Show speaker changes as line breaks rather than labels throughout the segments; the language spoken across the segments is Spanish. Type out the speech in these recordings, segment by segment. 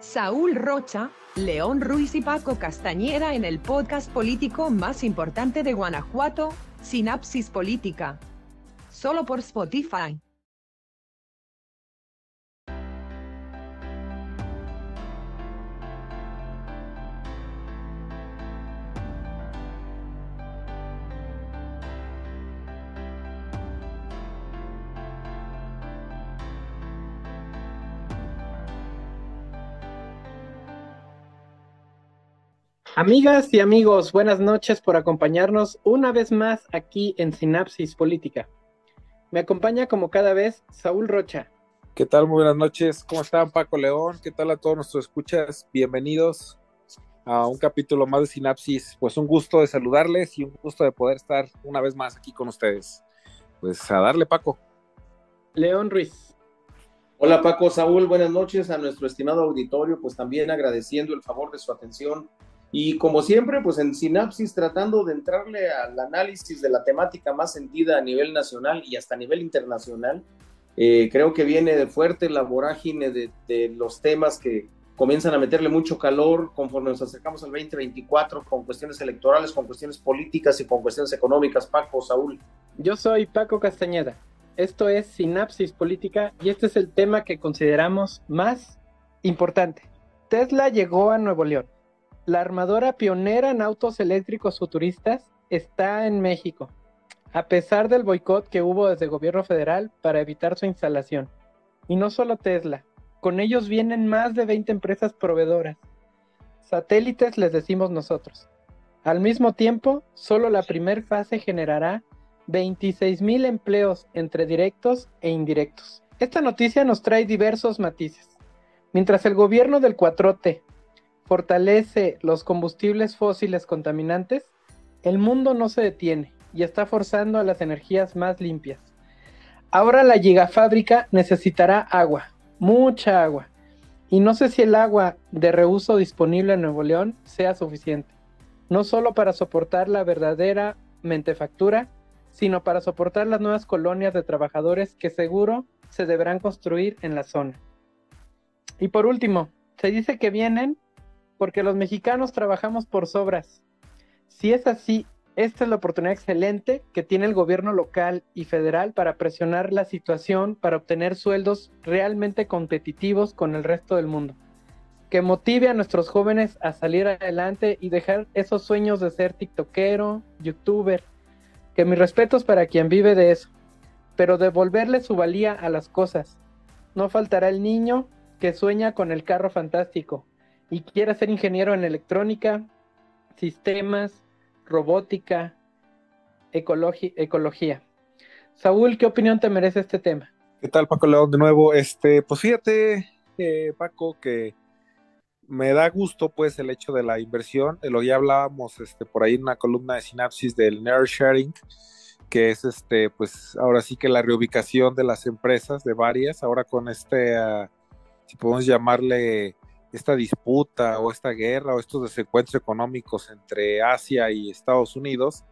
Saúl Rocha, León Ruiz y Paco Castañeda en el podcast político más importante de Guanajuato, Sinapsis Política. Solo por Spotify.
Amigas y amigos, buenas noches por acompañarnos una vez más aquí en Sinapsis Política. Me acompaña como cada vez Saúl Rocha.
¿Qué tal? Muy buenas noches. ¿Cómo están Paco León? ¿Qué tal a todos nuestros escuchas? Bienvenidos a un capítulo más de Sinapsis. Pues un gusto de saludarles y un gusto de poder estar una vez más aquí con ustedes. Pues a darle Paco.
León Ruiz.
Hola Paco, Saúl, buenas noches a nuestro estimado auditorio, pues también agradeciendo el favor de su atención y como siempre, pues en Sinapsis tratando de entrarle al análisis de la temática más sentida a nivel nacional y hasta a nivel internacional. Eh, creo que viene de fuerte la vorágine de, de, los temas que comienzan a meterle mucho calor conforme nos acercamos al 2024 con cuestiones electorales, con cuestiones políticas y con cuestiones económicas. Paco, Saúl.
Yo soy Paco Castañeda. Esto es Sinapsis Política y este es el tema que consideramos más importante. Tesla llegó a Nuevo León la armadora pionera en autos eléctricos futuristas está en México, a pesar del boicot que hubo desde el gobierno federal para evitar su instalación. Y no solo Tesla, con ellos vienen más de 20 empresas proveedoras. Satélites les decimos nosotros. Al mismo tiempo, solo la primera fase generará 26 mil empleos entre directos e indirectos. Esta noticia nos trae diversos matices. Mientras el gobierno del 4T fortalece los combustibles fósiles contaminantes, el mundo no se detiene y está forzando a las energías más limpias. Ahora la gigafábrica necesitará agua, mucha agua, y no sé si el agua de reuso disponible en Nuevo León sea suficiente, no solo para soportar la verdadera mentefactura, sino para soportar las nuevas colonias de trabajadores que seguro se deberán construir en la zona. Y por último, se dice que vienen porque los mexicanos trabajamos por sobras. Si es así, esta es la oportunidad excelente que tiene el gobierno local y federal para presionar la situación para obtener sueldos realmente competitivos con el resto del mundo. Que motive a nuestros jóvenes a salir adelante y dejar esos sueños de ser tiktokero, youtuber. Que mis respetos para quien vive de eso. Pero devolverle su valía a las cosas. No faltará el niño que sueña con el carro fantástico, y quiera ser ingeniero en electrónica, sistemas, robótica, ecología. Saúl, ¿qué opinión te merece este tema?
¿Qué tal, Paco León? De nuevo, este, pues fíjate, eh, Paco, que me da gusto, pues, el hecho de la inversión. lo ya hablábamos, este, por ahí en una columna de sinapsis del nerd sharing, que es, este, pues, ahora sí que la reubicación de las empresas, de varias, ahora con este, uh, si podemos llamarle esta disputa o esta guerra o estos desencuentros económicos entre Asia y Estados Unidos,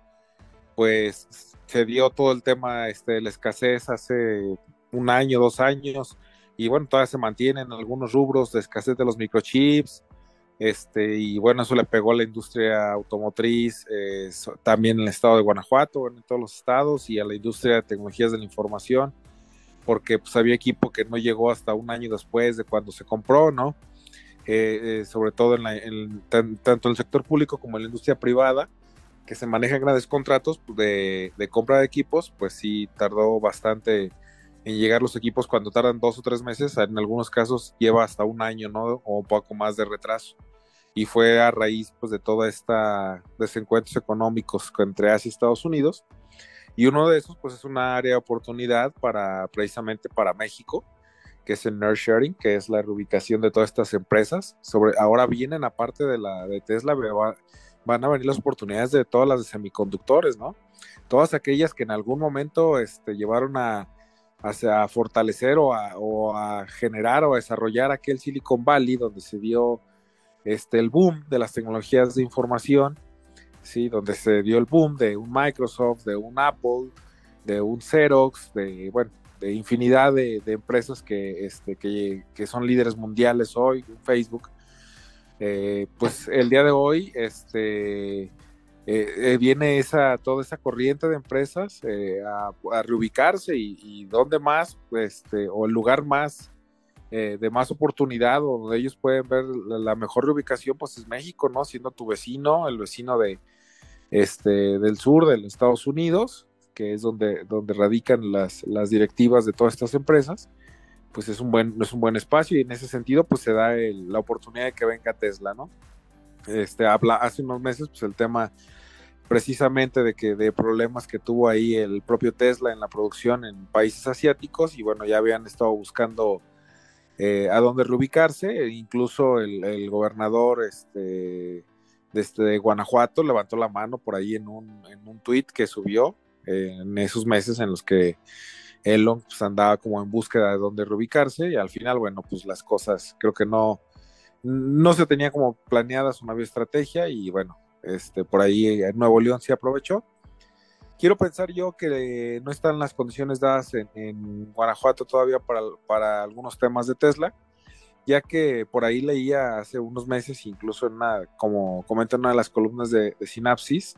pues se dio todo el tema este, de la escasez hace un año, dos años, y bueno, todavía se mantienen algunos rubros de escasez de los microchips, este, y bueno, eso le pegó a la industria automotriz, eh, también en el estado de Guanajuato, en todos los estados, y a la industria de tecnologías de la información, porque pues había equipo que no llegó hasta un año después de cuando se compró, ¿no? Eh, sobre todo en, tanto en el sector público como en la industria privada, que se manejan grandes contratos de, compra de equipos, pues sí tardó bastante en llegar los equipos cuando tardan dos o tres meses, en algunos casos lleva hasta un año, ¿no? O un poco más de retraso. Y fue a raíz pues, de toda esta desencuentros económicos entre Asia y Estados Unidos. Y uno de esos, pues es una área de oportunidad para precisamente para México, que es el nurturing, que es la reubicación de todas estas empresas. Sobre, ahora vienen, aparte de la de Tesla, van a venir las oportunidades de todas las semiconductores, ¿no? Todas aquellas que en algún momento este, llevaron a, a, fortalecer o a, o a, generar o a desarrollar aquel Silicon Valley donde se dio este, el boom de las tecnologías de información, ¿sí? Donde se dio el boom de un Microsoft, de un Apple, de un Xerox, de, bueno, infinidad de, empresas que, este, que, son líderes mundiales hoy, Facebook. Eh, pues el día de hoy este, eh, viene esa, toda esa corriente de empresas a, reubicarse y, y dónde más, este, o el lugar más de más oportunidad o donde ellos pueden ver la, mejor reubicación, pues es México, ¿no? Siendo tu vecino, el vecino de, este, del sur de los Estados Unidos, que es donde, donde radican las, las directivas de todas estas empresas, pues es un buen, es un buen espacio y en ese sentido pues se da la oportunidad de que venga Tesla, ¿no? Este, habla hace unos meses pues el tema precisamente de que de problemas que tuvo ahí el propio Tesla en la producción en países asiáticos y bueno ya habían estado buscando eh, a dónde reubicarse e incluso el, el gobernador este desde Guanajuato levantó la mano por ahí en un, en un tweet que subió en esos meses en los que Elon pues, andaba como en búsqueda de dónde reubicarse y al final, bueno, pues las cosas creo que no, no se tenía como planeadas una estrategia y bueno, este, por ahí en Nuevo León sí aprovechó. Quiero pensar yo que no están las condiciones dadas en, Guanajuato todavía para, para, algunos temas de Tesla, ya que por ahí leía hace unos meses, incluso en una, como comenta en una de las columnas de, de Sinapsis,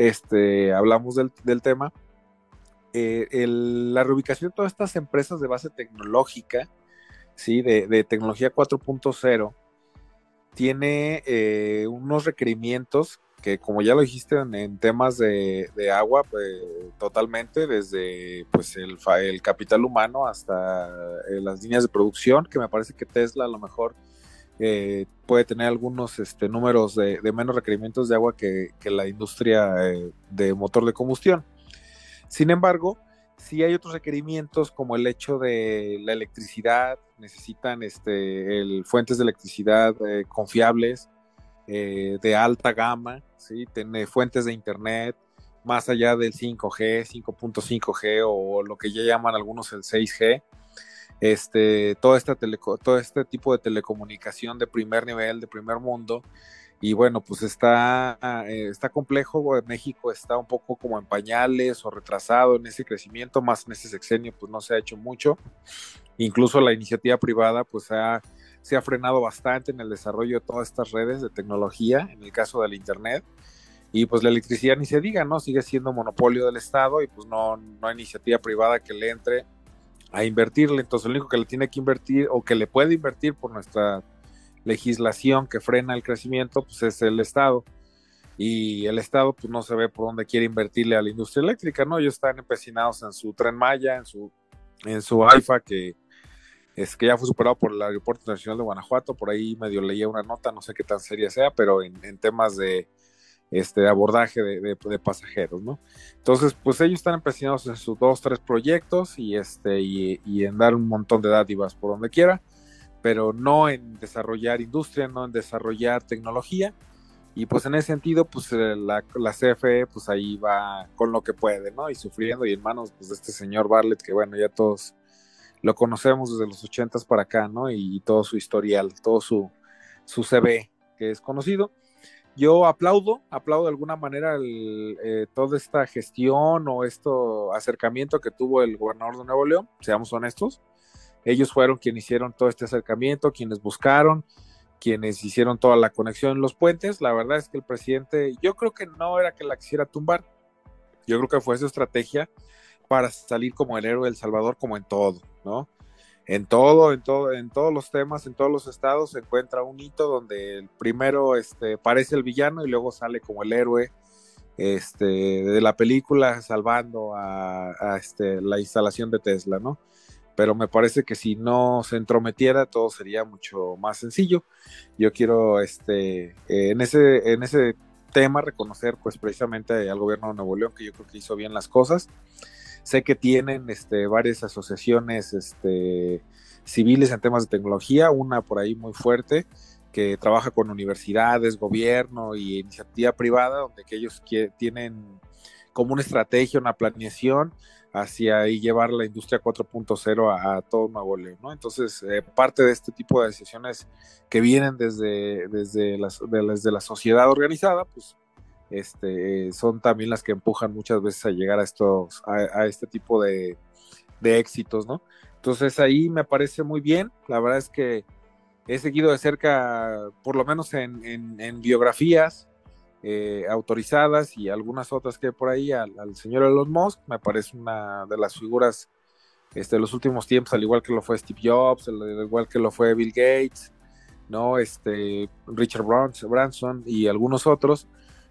este, hablamos del, tema, eh, la reubicación de todas estas empresas de base tecnológica, ¿sí? de, tecnología 4.0, tiene eh, unos requerimientos que como ya lo dijiste en, temas de, agua, pues, totalmente, desde pues el, el capital humano hasta eh, las líneas de producción, que me parece que Tesla a lo mejor eh, puede tener algunos este, números de, menos requerimientos de agua que, la industria eh, de motor de combustión. Sin embargo, sí hay otros requerimientos como el hecho de la electricidad, necesitan este, fuentes de electricidad eh, confiables, de alta gama, ¿sí? Tiene fuentes de internet, más allá del 5G, 5.5G o lo que ya llaman algunos el 6G este, todo, esta todo este tipo de telecomunicación de primer nivel, de primer mundo. Y bueno, pues está, eh, está complejo, México está un poco como en pañales o retrasado en ese crecimiento, más en ese sexenio pues no se ha hecho mucho. Incluso la iniciativa privada pues se ha frenado bastante en el desarrollo de todas estas redes de tecnología, en el caso del Internet. Y pues la electricidad ni se diga, ¿no? Sigue siendo monopolio del Estado y pues no, no hay iniciativa privada que le entre a invertirle. Entonces, el único que le tiene que invertir o que le puede invertir por nuestra legislación que frena el crecimiento, pues es el Estado. Y el Estado, pues no se ve por dónde quiere invertirle a la industria eléctrica, ¿no? Ellos están empecinados en su tren Maya, en su, en su AIFA, que es que ya fue superado por el Aeropuerto Nacional de Guanajuato. Por ahí medio leía una nota, no sé qué tan seria sea, pero en temas de este abordaje de, pasajeros, ¿no? Entonces, pues ellos están empeñados en sus dos, tres proyectos y, este, y, en dar un montón de dádivas por donde quiera, pero no en desarrollar industria, no en desarrollar tecnología. Y pues en ese sentido, pues eh, la, la CFE, pues ahí va con lo que puede, ¿no? Y sufriendo y en manos pues, de este señor Bartlett, que bueno, ya todos lo conocemos desde los ochentas para acá, ¿no? Y, todo su historial, todo su, su CV que es conocido yo aplaudo, aplaudo de alguna manera eh, toda esta gestión o este acercamiento que tuvo el gobernador de Nuevo León, seamos honestos. Ellos fueron quienes hicieron todo este acercamiento, quienes buscaron, quienes hicieron toda la conexión en los puentes. La verdad es que el presidente, yo creo que no era que la quisiera tumbar, yo creo que fue su estrategia para salir como el héroe del Salvador, como en todo, ¿no? En todo, en todo, en todos los temas, en todos los estados se encuentra un hito donde primero este, parece el villano y luego sale como el héroe este, de la película salvando a, este, la instalación de Tesla, ¿no? Pero me parece que si no se entrometiera todo sería mucho más sencillo. Yo quiero este, en, ese, en ese tema reconocer pues precisamente al gobierno de Nuevo León que yo creo que hizo bien las cosas Sé que tienen este, varias asociaciones este, civiles en temas de tecnología, una por ahí muy fuerte que trabaja con universidades, gobierno y iniciativa privada, donde que ellos tienen como una estrategia, una planeación hacia y llevar la industria 4.0 a, todo Nuevo León, ¿no? Entonces, eh, parte de este tipo de decisiones que vienen desde, desde, desde la sociedad organizada, pues este, son también las que empujan muchas veces a llegar a estos, a, este tipo de, de éxitos, ¿no? Entonces ahí me parece muy bien, la verdad es que he seguido de cerca, por lo menos en, biografías eh, autorizadas y algunas otras que hay por ahí, al, señor Elon Musk, me parece una de las figuras este, de los últimos tiempos, al igual que lo fue Steve Jobs, al igual que lo fue Bill Gates, ¿no? Este, Richard Branson y algunos otros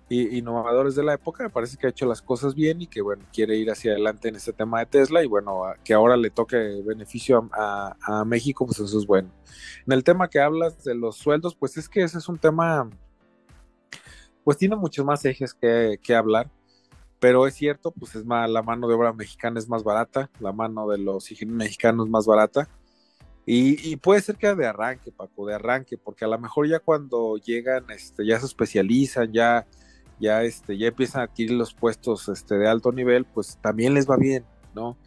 innovadores de la época, me parece que ha hecho las cosas bien y que bueno, quiere ir hacia adelante en este tema de Tesla y bueno, que ahora le toque beneficio a, México, pues eso es bueno. En el tema que hablas de los sueldos, pues es que ese es un tema, pues tiene muchos más ejes que, que hablar, pero es cierto, pues es más, la mano de obra mexicana es más barata, la mano de los mexicanos es más barata y, puede ser que de arranque, Paco, de arranque, porque a lo mejor ya cuando llegan, este, ya se especializan, ya, ya, este, ya empiezan a adquirir los puestos este, de alto nivel, pues también les va bien, ¿no?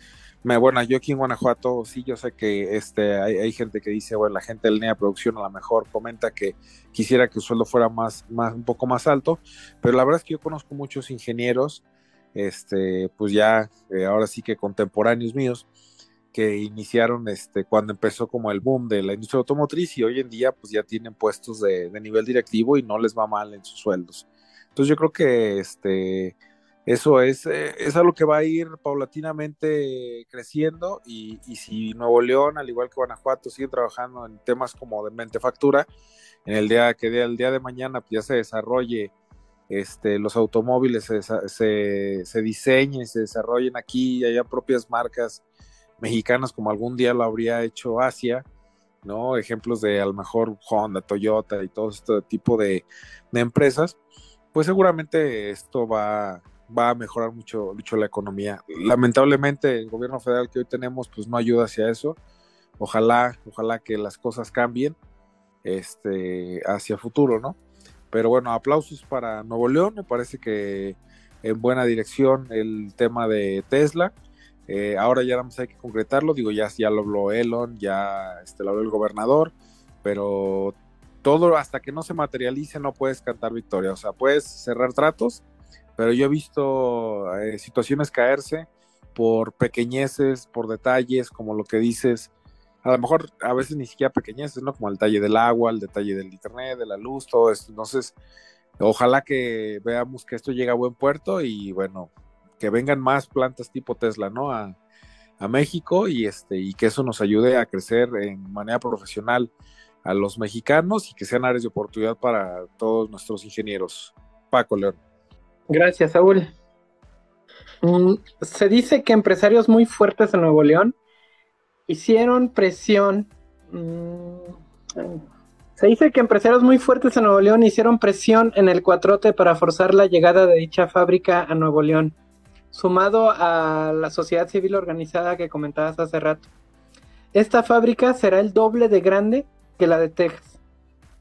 Me, bueno, yo aquí en Guanajuato, sí, yo sé que este, hay, gente que dice, bueno, la gente del NEA Producción a lo mejor comenta que quisiera que el sueldo fuera más, más, un poco más alto, pero la verdad es que yo conozco muchos ingenieros, este, pues ya, eh, ahora sí que contemporáneos míos, que iniciaron este, cuando empezó como el boom de la industria automotriz y hoy en día pues ya tienen puestos de, nivel directivo y no les va mal en sus sueldos. Entonces yo creo que este, eso es, eh, es algo que va a ir paulatinamente creciendo y, si Nuevo León, al igual que Guanajuato, sigue trabajando en temas como de mentefactura, en el día que el día de mañana pues, ya se desarrolle este, los automóviles se, se, se diseñen, se desarrollen aquí y haya propias marcas mexicanas como algún día lo habría hecho Asia, ¿no? Ejemplos de a lo mejor Honda, Toyota y todo este tipo de, empresas, pues seguramente esto va, va a mejorar mucho, mucho la economía. Lamentablemente el gobierno federal que hoy tenemos pues no ayuda hacia eso. Ojalá, ojalá que las cosas cambien este, hacia futuro, ¿no? Pero bueno, aplausos para Nuevo León, me parece que en buena dirección el tema de Tesla. Eh, ahora ya hay que concretarlo, digo, ya, ya lo habló Elon, ya este, lo habló el gobernador, pero todo hasta que no se materialice no puedes cantar victoria, o sea, puedes cerrar tratos, pero yo he visto eh, situaciones caerse por pequeñeces, por detalles, como lo que dices, a lo mejor a veces ni siquiera pequeñeces, ¿no? Como el detalle del agua, el detalle del internet, de la luz, todo esto. Entonces, ojalá que veamos que esto llegue a buen puerto y bueno, que vengan más plantas tipo Tesla, ¿no? A, México y, este, y que eso nos ayude a crecer en manera profesional a los mexicanos y que sean áreas de oportunidad para todos nuestros ingenieros. Paco León.
Gracias, Saúl. Mm, se dice que empresarios muy fuertes en Nuevo León hicieron presión. Mm, se dice que empresarios muy fuertes en Nuevo León hicieron presión en el cuatrote para forzar la llegada de dicha fábrica a Nuevo León sumado a la sociedad civil organizada que comentabas hace rato. Esta fábrica será el doble de grande que la de Texas.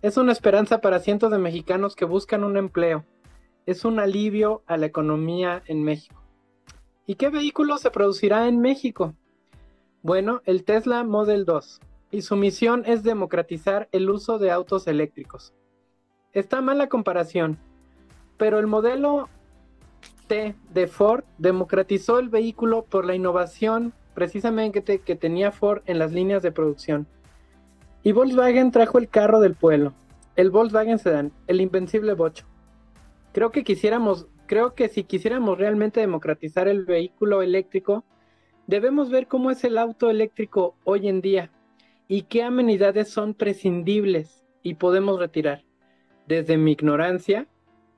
Es una esperanza para cientos de mexicanos que buscan un empleo. Es un alivio a la economía en México. ¿Y qué vehículo se producirá en México? Bueno, el Tesla Model 2. Y su misión es democratizar el uso de autos eléctricos. Está mal la comparación, pero el modelo de Ford democratizó el vehículo por la innovación precisamente que, tenía Ford en las líneas de producción. Y Volkswagen trajo el carro del pueblo, el Volkswagen Sedan, el invencible bocho. Creo que quisiéramos, creo que si quisiéramos realmente democratizar el vehículo eléctrico, debemos ver cómo es el auto eléctrico hoy en día y qué amenidades son prescindibles y podemos retirar. Desde mi ignorancia,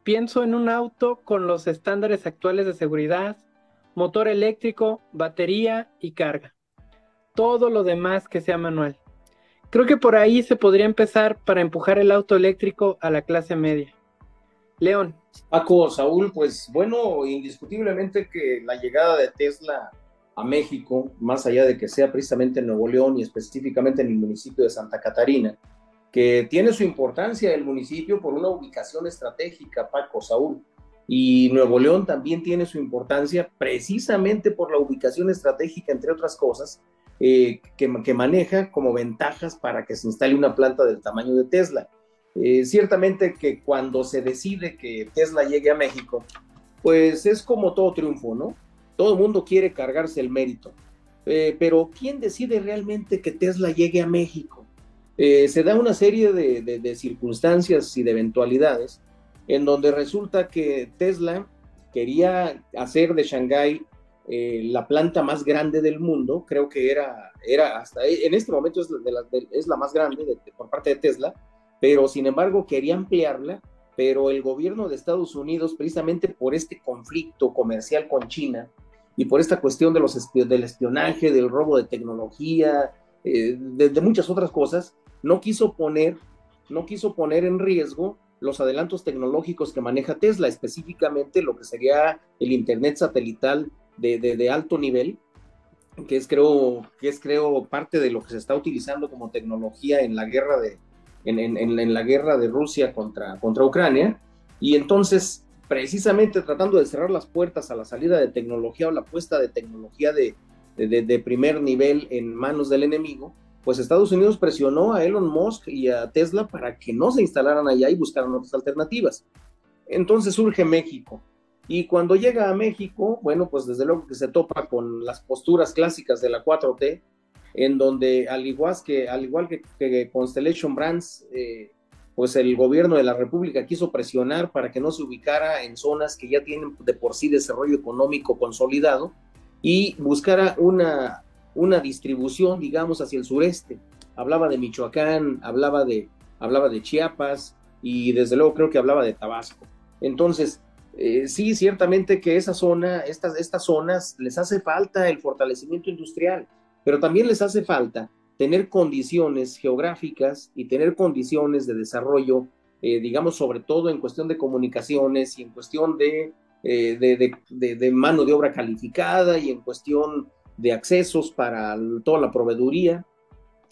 Pienso en un auto con los estándares actuales de seguridad, motor eléctrico, batería y carga. Todo lo demás que sea manual. Creo que por ahí se podría empezar para empujar el auto eléctrico a la clase media. León.
Paco, Saúl, pues bueno, indiscutiblemente que la llegada de Tesla a México, más allá de que sea precisamente en Nuevo León y específicamente en el municipio de Santa Catarina, que tiene su importancia el municipio por una ubicación estratégica, Paco Saúl. Y Nuevo León también tiene su importancia precisamente por la ubicación estratégica, entre otras cosas, eh, que, maneja como ventajas para que se instale una planta del tamaño de Tesla. Eh, ciertamente que cuando se decide que Tesla llegue a México, pues es como todo triunfo, ¿no? Todo el mundo quiere cargarse el mérito. eh, pero ¿quién decide realmente que Tesla llegue a México? Eh, se da una serie de, circunstancias y de eventualidades en donde resulta que Tesla quería hacer de Shanghái eh, la planta más grande del mundo, creo que era, era hasta en este momento es la, más grande por parte de Tesla, pero sin embargo quería ampliarla, pero el gobierno de Estados Unidos, precisamente por este conflicto comercial con China y por esta cuestión de los del espionaje, del robo de tecnología, eh, de, muchas otras cosas, no quiso poner, no quiso poner en riesgo los adelantos tecnológicos que maneja Tesla, específicamente lo que sería el Internet satelital de, alto nivel, que es, creo, que es creo parte de lo que se está utilizando como tecnología en la guerra de, en, la guerra de Rusia contra, contra Ucrania. Y entonces, precisamente tratando de cerrar las puertas a la salida de tecnología o la puesta de tecnología de, de, primer nivel en manos del enemigo, pues Estados Unidos presionó a Elon Musk y a Tesla para que no se instalaran allá y buscaran otras alternativas. Entonces surge México. Y cuando llega a México, bueno, pues desde luego que se topa con las posturas clásicas de la 4T, en donde al igual que, al igual que, Constellation Brands, eh, pues el gobierno de la República quiso presionar para que no se ubicara en zonas que ya tienen de por sí desarrollo económico consolidado y buscara una, una distribución, digamos, hacia el sureste. Hablaba de Michoacán, hablaba de, hablaba de Chiapas y desde luego creo que hablaba de Tabasco. Entonces, eh, sí, ciertamente que esa zona, estas, estas zonas, les hace falta el fortalecimiento industrial, pero también les hace falta tener condiciones geográficas y tener condiciones de desarrollo, eh, digamos, sobre todo en cuestión de comunicaciones y en cuestión de, eh, de, mano de obra calificada y en cuestión de accesos para toda la proveeduría.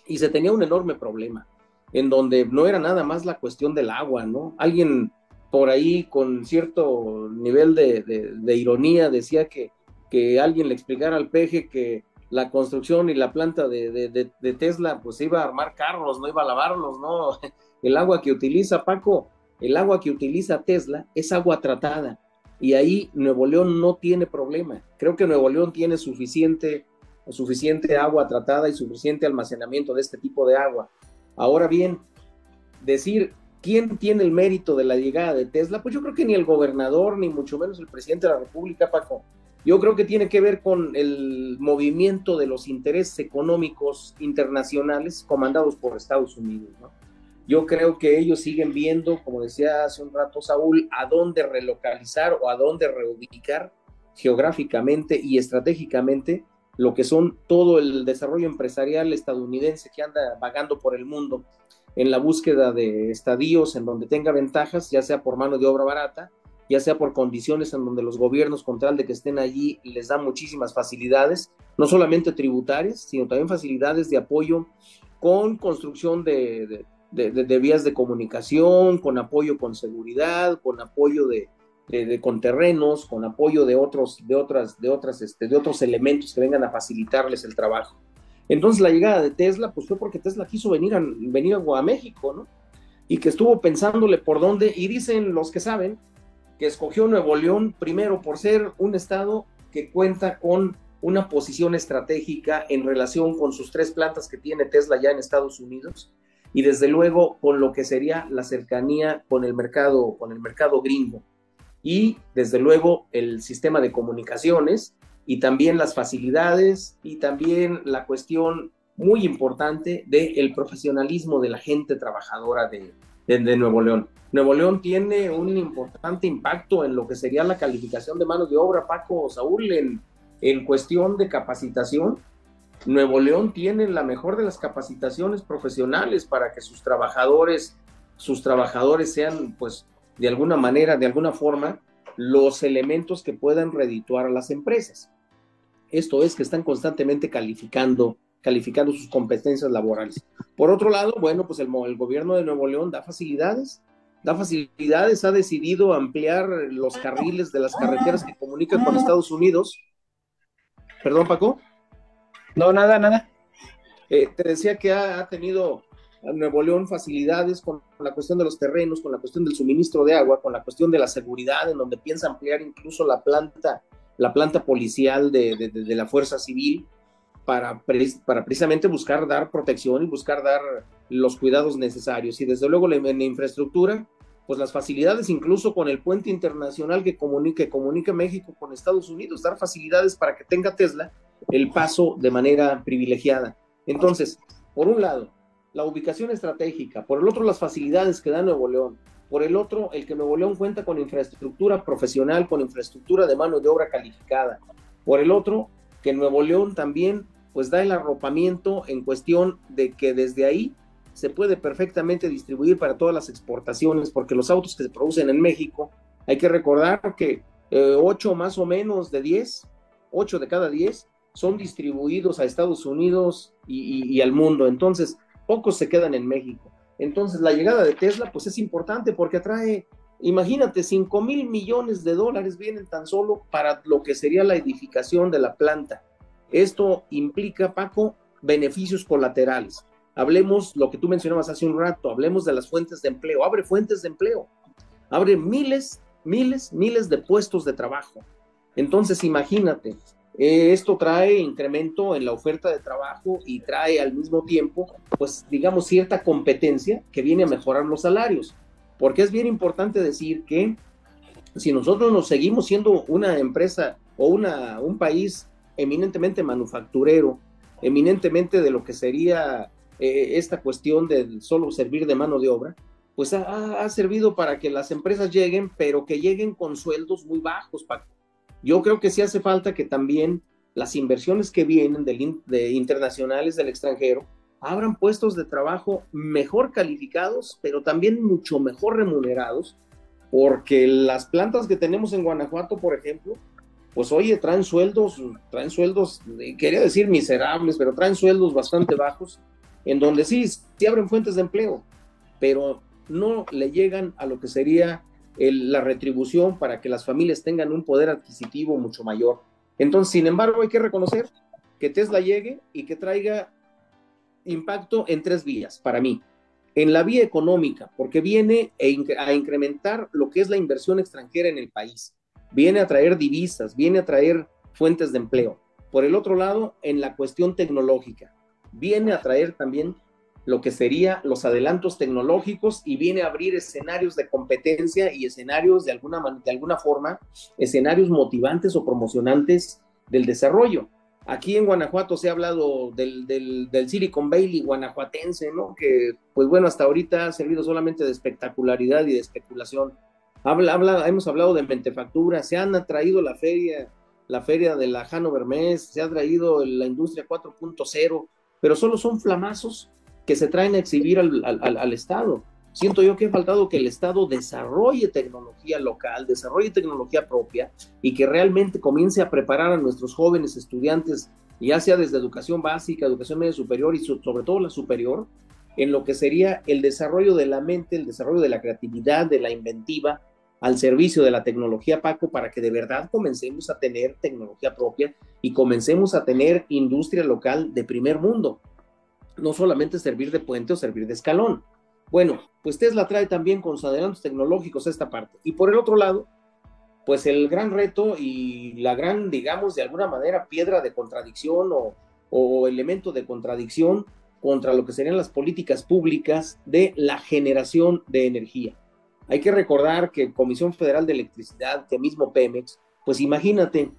Y se tenía un enorme problema, en donde no era nada más la cuestión del agua, ¿no? Alguien por ahí con cierto nivel de, ironía decía que, que alguien le explicara al peje que la construcción y la planta de, Tesla pues iba a armar carros, no iba a lavarlos, ¿no? El agua que utiliza Paco, el agua que utiliza Tesla es agua tratada y ahí Nuevo León no tiene problema. Creo que Nuevo León tiene suficiente, suficiente agua tratada y suficiente almacenamiento de este tipo de agua. Ahora bien, decir ¿Quién tiene el mérito de la llegada de Tesla? Pues yo creo que ni el gobernador, ni mucho menos el presidente de la República, Paco. Yo creo que tiene que ver con el movimiento de los intereses económicos internacionales comandados por Estados Unidos. Yo creo que ellos siguen viendo, como decía hace un rato Saúl, a dónde relocalizar o a dónde reubicar geográficamente y estratégicamente lo que son todo el desarrollo empresarial estadounidense que anda vagando por el mundo en la búsqueda de estadios en donde tenga ventajas, ya sea por mano de obra barata, ya sea por condiciones en donde los gobiernos, con tal de que estén allí, les dan muchísimas facilidades, no solamente tributarias, sino también facilidades de apoyo con construcción de, vías de comunicación, con apoyo con seguridad, con apoyo de, con terrenos, con apoyo de otros, de otras, de otras, este, de otros elementos que vengan a facilitarles el trabajo. Entonces la llegada de Tesla, pues fue porque Tesla quiso venir a, venir a México, ¿no? Y que estuvo pensándole por dónde, y dicen los que saben, que escogió Nuevo León primero por ser un estado que cuenta con una posición estratégica en relación con sus tres plantas que tiene Tesla ya en Estados Unidos y desde luego con lo que sería la cercanía con el mercado con el mercado gringo y desde luego el sistema de comunicaciones y también las facilidades y también la cuestión muy importante del profesionalismo de la gente trabajadora de, de, Nuevo León. Nuevo León tiene un importante impacto en lo que sería la calificación de manos de obra, Paco Saúl, en, en cuestión de capacitación. Nuevo León tiene la mejor de las capacitaciones profesionales para que sus trabajadores, sus trabajadores sean, pues, de alguna manera, de alguna forma, los elementos que puedan redituar a las empresas. Esto es que están constantemente calificando, calificando sus competencias laborales. Por otro lado, bueno, pues el, el gobierno de Nuevo León da facilidades, da facilidades, ha decidido ampliar los carriles de las carreteras que comunican con Estados Unidos. Perdón, Paco.
No, nada, nada.
Eh, te decía que ha, ha tenido Nuevo León facilidades con la cuestión de los terrenos, con la cuestión del suministro de agua, con la cuestión de la seguridad, en donde piensa ampliar incluso la planta, la planta policial de, la Fuerza Civil. para, para precisamente buscar dar protección y buscar dar los cuidados necesarios. Y desde luego en la infraestructura, pues las facilidades incluso con el puente internacional que comunique, comunica México con Estados Unidos, dar facilidades para que tenga Tesla el paso de manera privilegiada. Entonces, por un lado, la ubicación estratégica, por el otro, las facilidades que da Nuevo León, por el otro, el que Nuevo León cuenta con infraestructura profesional, con infraestructura de mano de obra calificada, por el otro, que Nuevo León también pues da el arropamiento en cuestión de que desde ahí se puede perfectamente distribuir para todas las exportaciones, porque los autos que se producen en México, hay que recordar que eh, 8 más o menos de 10, 8 de cada 10 son distribuidos a Estados Unidos y, al mundo, entonces pocos se quedan en México. Entonces la llegada de Tesla pues es importante porque atrae, imagínate, 5 mil millones de dólares vienen tan solo para lo que sería la edificación de la planta. Esto implica, Paco, beneficios colaterales. Hablemos lo que tú mencionabas hace un rato, hablemos de las fuentes de empleo, abre fuentes de empleo, abre miles, miles, miles de puestos de trabajo. Entonces, imagínate, eh, esto trae incremento en la oferta de trabajo y trae al mismo tiempo, pues, digamos, cierta competencia que viene a mejorar los salarios. Porque es bien importante decir que si nosotros nos seguimos siendo una empresa o una, un país eminentemente manufacturero, eminentemente de lo que sería eh, esta cuestión de solo servir de mano de obra, pues ha, servido para que las empresas lleguen, pero que lleguen con sueldos muy bajos, Paco. Yo creo que sí hace falta que también las inversiones que vienen de internacionales del extranjero abran puestos de trabajo mejor calificados, pero también mucho mejor remunerados, porque las plantas que tenemos en Guanajuato, por ejemplo, pues oye, traen sueldos, traen sueldos, quería decir miserables, pero traen sueldos bastante bajos en donde sí, sí abren fuentes de empleo, pero no le llegan a lo que sería la retribución para que las familias tengan un poder adquisitivo mucho mayor. Entonces, sin embargo, hay que reconocer que Tesla llegue y que traiga impacto en tres vías para mí. En la vía económica, porque viene a incrementar lo que es la inversión extranjera en el país, viene a traer divisas, viene a traer fuentes de empleo. Por el otro lado, en la cuestión tecnológica, viene a traer también lo que sería los adelantos tecnológicos y viene a abrir escenarios de competencia y escenarios de alguna, de alguna forma, escenarios motivantes o promocionantes del desarrollo. Aquí en Guanajuato se ha hablado del, del, Silicon Valley guanajuatense, ¿no? Que, pues bueno, hasta ahorita ha servido solamente de espectacularidad y de especulación. Habla, habla, hemos hablado de mentefactura, se han traído la feria, la feria de la Hanover Mess, se ha traído la industria 4.0, pero solo son flamazos que se traen a exhibir al, Estado. Siento yo que ha faltado que el Estado desarrolle tecnología local, desarrolle tecnología propia y que realmente comience a preparar a nuestros jóvenes estudiantes, ya sea desde educación básica, educación media superior y sobre todo la superior, en lo que sería el desarrollo de la mente, el desarrollo de la creatividad, de la inventiva, al servicio de la tecnología, Paco, para que de verdad comencemos a tener tecnología propia y comencemos a tener industria local de primer mundo. No solamente servir de puente o servir de escalón. Bueno, pues Tesla trae también con sus adelantos tecnológicos esta parte. Y por el otro lado, pues el gran reto y la gran, digamos, de alguna manera, piedra de contradicción o, o elemento de contradicción contra lo que serían las políticas públicas de la generación de energía. Hay que recordar que Comisión Federal de Electricidad, que mismo Pemex, pues imagínate,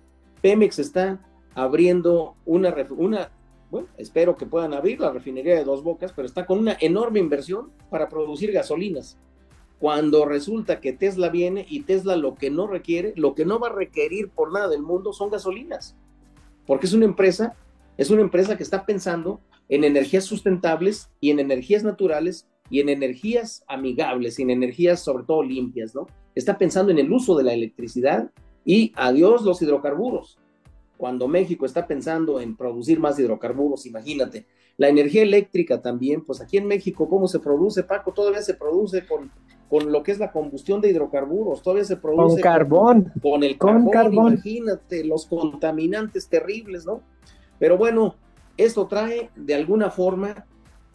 Pemex está abriendo una, una, bueno, espero que puedan abrir la refinería de dos bocas, pero está con una enorme inversión para producir gasolinas. Cuando resulta que Tesla viene y Tesla lo que no requiere, lo que no va a requerir por nada del mundo son gasolinas. Porque es una empresa, es una empresa que está pensando en energías sustentables y en energías naturales y en energías amigables y en energías sobre todo limpias, ¿no? Está pensando en el uso de la electricidad y adiós los hidrocarburos. Cuando México está pensando en producir más hidrocarburos, imagínate. La energía eléctrica también, pues aquí en México, ¿cómo se produce, Paco? Todavía se produce con, con lo que es la combustión de hidrocarburos, todavía se produce
con carbón.
Con, el carbón, imagínate, los contaminantes terribles, ¿no? Pero bueno, esto trae de alguna forma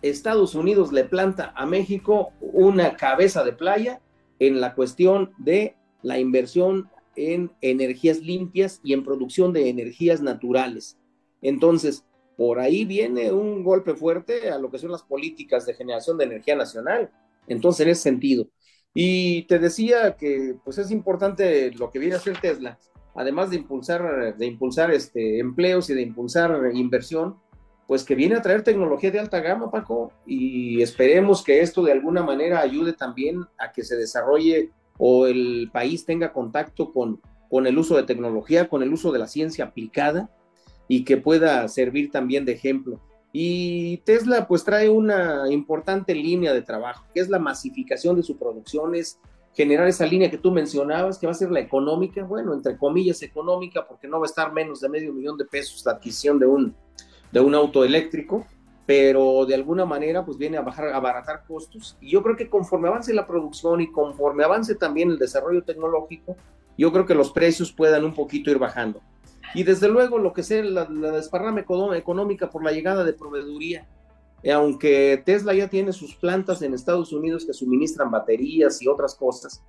Estados Unidos le planta a México una cabeza de playa en la cuestión de la inversión en energías limpias y en producción de energías naturales. Entonces, por ahí viene un golpe fuerte a lo que son las políticas de generación de energía nacional. Entonces, en ese sentido. Y te decía que pues es importante lo que viene a hacer Tesla, además de impulsar, de impulsar este, empleos y de impulsar inversión, pues que viene a traer tecnología de alta gama, Paco, y esperemos que esto de alguna manera ayude también a que se desarrolle o el país tenga contacto con, con el uso de tecnología, con el uso de la ciencia aplicada y que pueda servir también de ejemplo. Y Tesla pues trae una importante línea de trabajo, que es la masificación de su producción, es generar esa línea que tú mencionabas, que va a ser la económica, bueno, entre comillas económica, porque no va a estar menos de medio millón de pesos la adquisición de un, de un auto eléctrico, pero de alguna manera pues viene a bajar, a abaratar costos. Y yo creo que conforme avance la producción y conforme avance también el desarrollo tecnológico, yo creo que los precios puedan un poquito ir bajando. Y desde luego lo que sea la, la desparrama económica por la llegada de proveeduría. Eh, aunque Tesla ya tiene sus plantas en Estados Unidos que suministran baterías y otras cosas,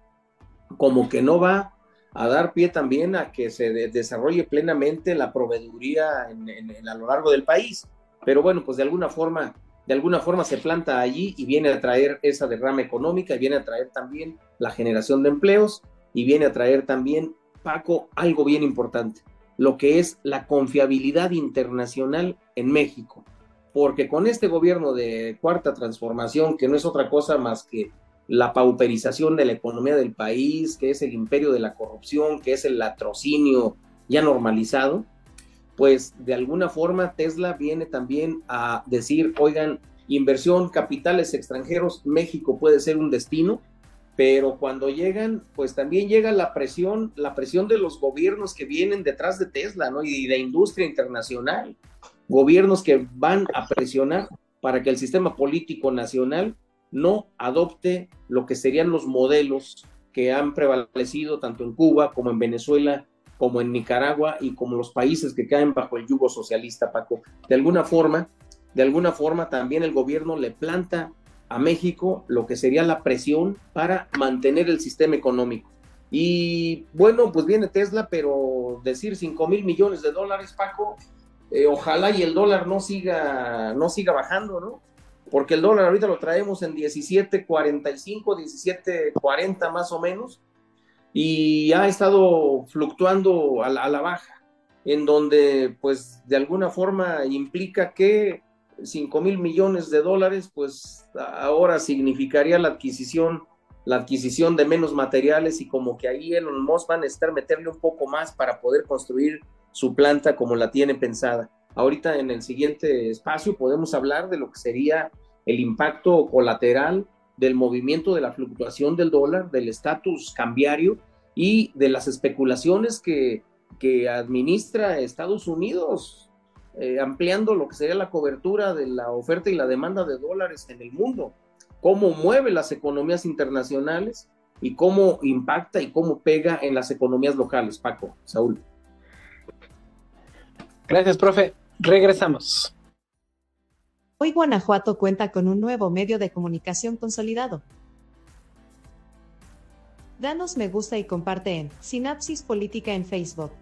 como que no va a dar pie también a que se desarrolle plenamente la proveeduría a lo largo del país. Pero bueno, pues de alguna forma, de alguna forma se planta allí y viene a traer esa derrama económica, y viene a traer también la generación de empleos y viene a traer también, Paco, algo bien importante, lo que es la confiabilidad internacional en México. Porque con este gobierno de cuarta transformación, que no es otra cosa más que la pauperización de la economía del país, que es el imperio de la corrupción, que es el latrocinio ya normalizado, pues de alguna forma Tesla viene también a decir, oigan, inversión, capitales extranjeros, México puede ser un destino, pero cuando llegan, pues también llega la presión, la presión de los gobiernos que vienen detrás de Tesla, ¿no? Y de industria internacional, gobiernos que van a presionar para que el sistema político nacional no adopte lo que serían los modelos que han prevalecido tanto en Cuba como en Venezuela, como en Nicaragua y como los países que caen bajo el yugo socialista, Paco. De alguna forma, de alguna forma también el gobierno le planta a México lo que sería la presión para mantener el sistema económico. Y bueno, pues viene Tesla, pero decir 5 mil millones de dólares, Paco, eh, ojalá y el dólar no siga, no siga bajando, ¿no? porque el dólar ahorita lo traemos en 17.45, 17.40 más o menos, y ha estado fluctuando a la, baja, en donde pues de alguna forma implica que 5 mil millones de dólares, pues ahora significaría la adquisición, la adquisición de menos materiales y como que ahí Elon Musk va a necesitar meterle un poco más para poder construir su planta como la tiene pensada. Ahorita en el siguiente espacio podemos hablar de lo que sería el impacto colateral del movimiento de la fluctuación del dólar, del estatus cambiario y de las especulaciones que, que administra Estados Unidos, eh, ampliando lo que sería la cobertura de la oferta y la demanda de dólares en el mundo, cómo mueve las economías internacionales y cómo impacta y cómo pega en las economías locales. Paco, Saúl.
Gracias, profe. Regresamos.
Hoy Guanajuato cuenta con un nuevo medio de comunicación consolidado. Danos me gusta y comparte en Sinapsis Política en Facebook.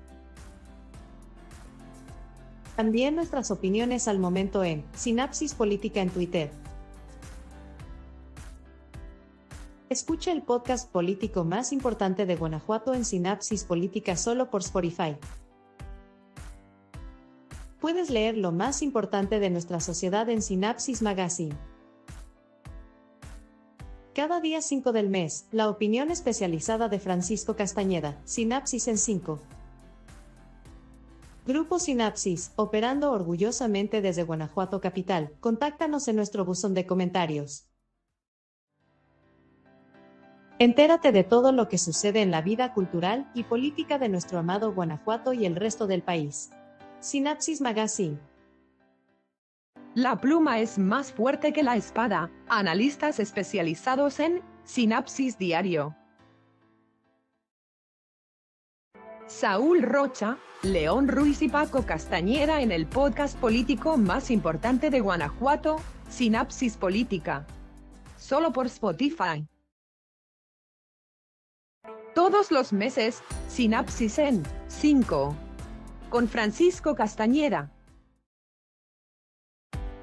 También nuestras opiniones al momento en Sinapsis Política en Twitter. Escucha el podcast político más importante de Guanajuato en Sinapsis Política solo por Spotify puedes leer lo más importante de nuestra sociedad en Sinapsis Magazine. Cada día 5 del mes, la opinión especializada de Francisco Castañeda, Sinapsis en 5. Grupo Sinapsis, operando orgullosamente desde Guanajuato Capital, contáctanos en nuestro buzón de comentarios. Entérate de todo lo que sucede en la vida cultural y política de nuestro amado Guanajuato y el resto del país. Sinapsis Magazine.
La pluma es más fuerte que la espada. Analistas especializados en Sinapsis Diario. Saúl Rocha, León Ruiz y Paco Castañeda en el podcast político más importante de Guanajuato, Sinapsis Política. Solo por Spotify. Todos los meses, Sinapsis en 5 con Francisco Castañeda.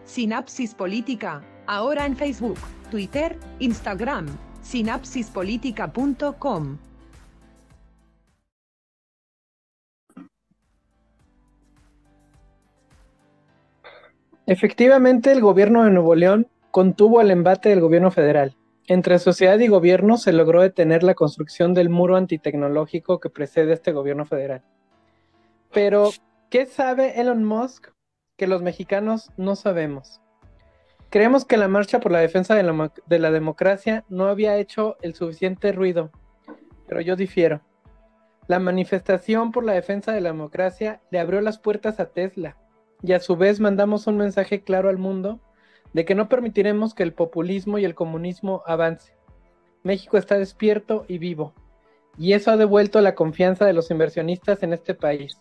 Sinapsis Política, ahora en Facebook, Twitter, Instagram, sinapsispolitica.com.
Efectivamente, el gobierno de Nuevo León contuvo el embate del gobierno federal. Entre sociedad y gobierno se logró detener la construcción del muro antitecnológico que precede a este gobierno federal. Pero, ¿qué sabe Elon Musk que los mexicanos no sabemos? Creemos que la marcha por la defensa de la, de la democracia no había hecho el suficiente ruido, pero yo difiero. La manifestación por la defensa de la democracia le abrió las puertas a Tesla y a su vez mandamos un mensaje claro al mundo de que no permitiremos que el populismo y el comunismo avance. México está despierto y vivo, y eso ha devuelto la confianza de los inversionistas en este país.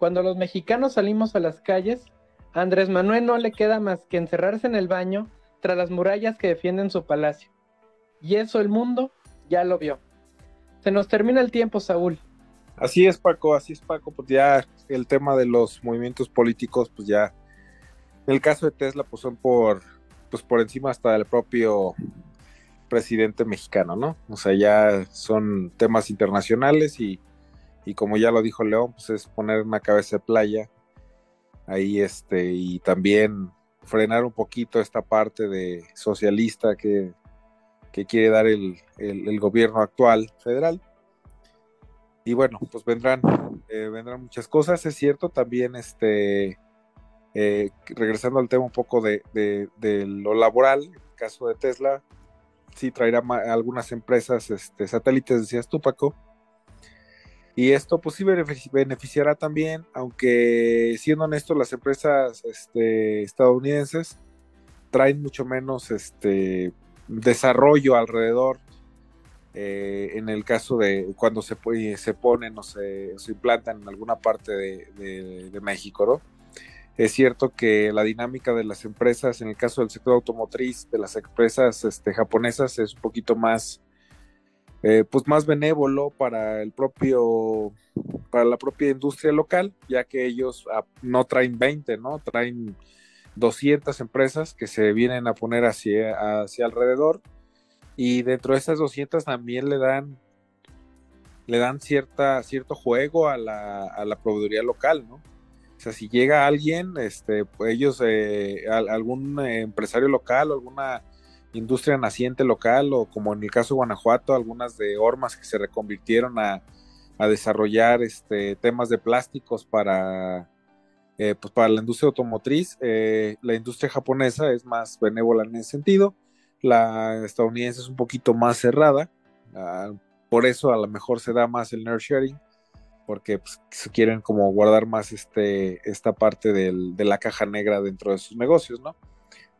Cuando los mexicanos salimos a las calles, Andrés Manuel no le queda más que encerrarse en el baño tras las murallas que defienden su palacio. Y eso el mundo ya lo vio. Se nos termina el tiempo, Saúl.
Así es, Paco, así es, Paco. Pues ya el tema de los movimientos políticos, pues ya en el caso de Tesla, pues son por, pues por encima hasta del propio presidente mexicano, ¿no? O sea, ya son temas internacionales y, y como ya lo dijo León, pues es poner una cabeza de playa ahí, este, y también frenar un poquito esta parte de socialista que, que quiere dar el, el, gobierno actual federal. Y bueno, pues vendrán, eh, vendrán muchas cosas, es cierto, también este eh, regresando al tema un poco de, lo laboral, en el caso de Tesla, sí traerá algunas empresas este, satélites, decías tú, Paco. Y esto pues sí beneficiará también, aunque siendo honesto, las empresas este, estadounidenses traen mucho menos este, desarrollo alrededor. Eh, en el caso de cuando se, se ponen o se, implantan en alguna parte de, de México, ¿no? Es cierto que la dinámica de las empresas, en el caso del sector automotriz, de las empresas este, japonesas, es un poquito más, eh, pues más benévolo para el propio, para la propia industria local, ya que ellos ah, no traen 20, ¿no? Traen 200 empresas que se vienen a poner hacia, hacia alrededor y dentro de esas 200 también le dan le dan cierta, cierto juego a la, a la proveeduría local, ¿no? O sea, si llega alguien, este, pues ellos, eh, algún empresario local alguna industria naciente local, o como en el caso de Guanajuato, algunas de hormas que se reconvirtieron a, desarrollar este, temas de plásticos para, eh, pues para la industria automotriz. Eh, la industria japonesa es más benévola en ese sentido, la estadounidense es un poquito más cerrada, ah, por eso a lo mejor se da más el nerd sharing porque pues, quieren como guardar más este, esta parte de la caja negra dentro de sus negocios, ¿no?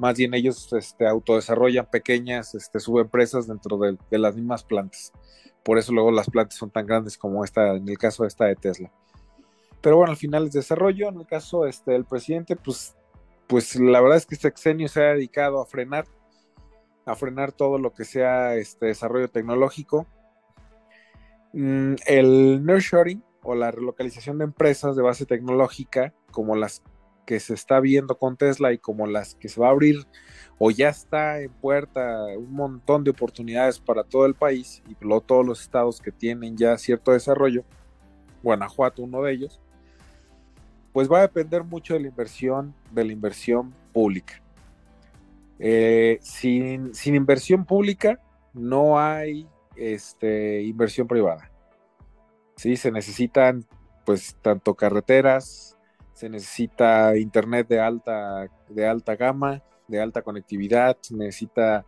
Más bien ellos este, autodesarrollan pequeñas este, subempresas dentro de, las mismas plantas. Por eso luego las plantas son tan grandes como esta, en el caso de esta de Tesla. Pero bueno, al final es desarrollo. En el caso este, del presidente, pues, pues la verdad es que este exenio se ha dedicado a frenar, a frenar todo lo que sea este desarrollo tecnológico. Mm, el nurturing o la relocalización de empresas de base tecnológica, como las que se está viendo con Tesla y como las que se va a abrir o ya está en puerta un montón de oportunidades para todo el país y todos los estados que tienen ya cierto desarrollo, Guanajuato uno de ellos, pues va a depender mucho de la inversión, de la inversión pública. Eh, sin, sin, inversión pública no hay este, inversión privada. ¿sí? Se necesitan pues tanto carreteras, se necesita internet de alta, de alta gama, de alta conectividad, se necesita